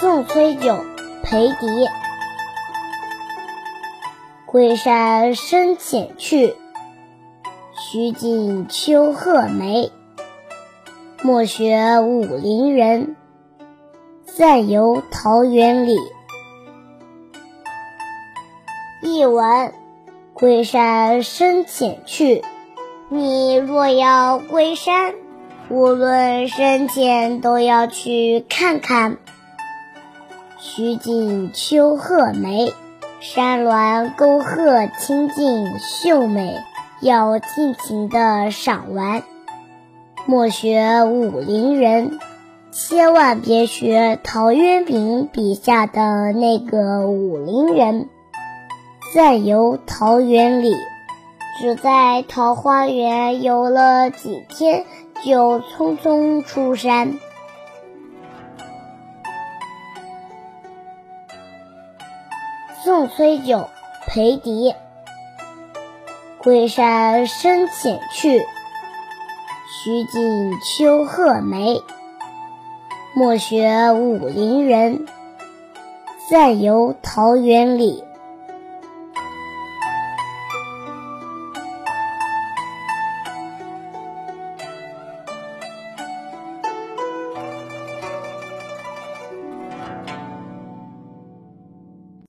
送崔九裴迪。桂山深浅去，须尽秋鹤梅。莫学武陵人，暂游桃源里。译文：归山深浅去，你若要归山，无论深浅都要去看看。须尽秋鹤梅。山峦沟壑清静秀美，要尽情的赏玩。莫学武陵人，千万别学陶渊明笔下的那个武陵人。暂游桃源里，只在桃花源游了几天，就匆匆出山。送崔九裴迪。归山深浅去，须尽秋壑梅。莫学武陵人，暂游桃源里。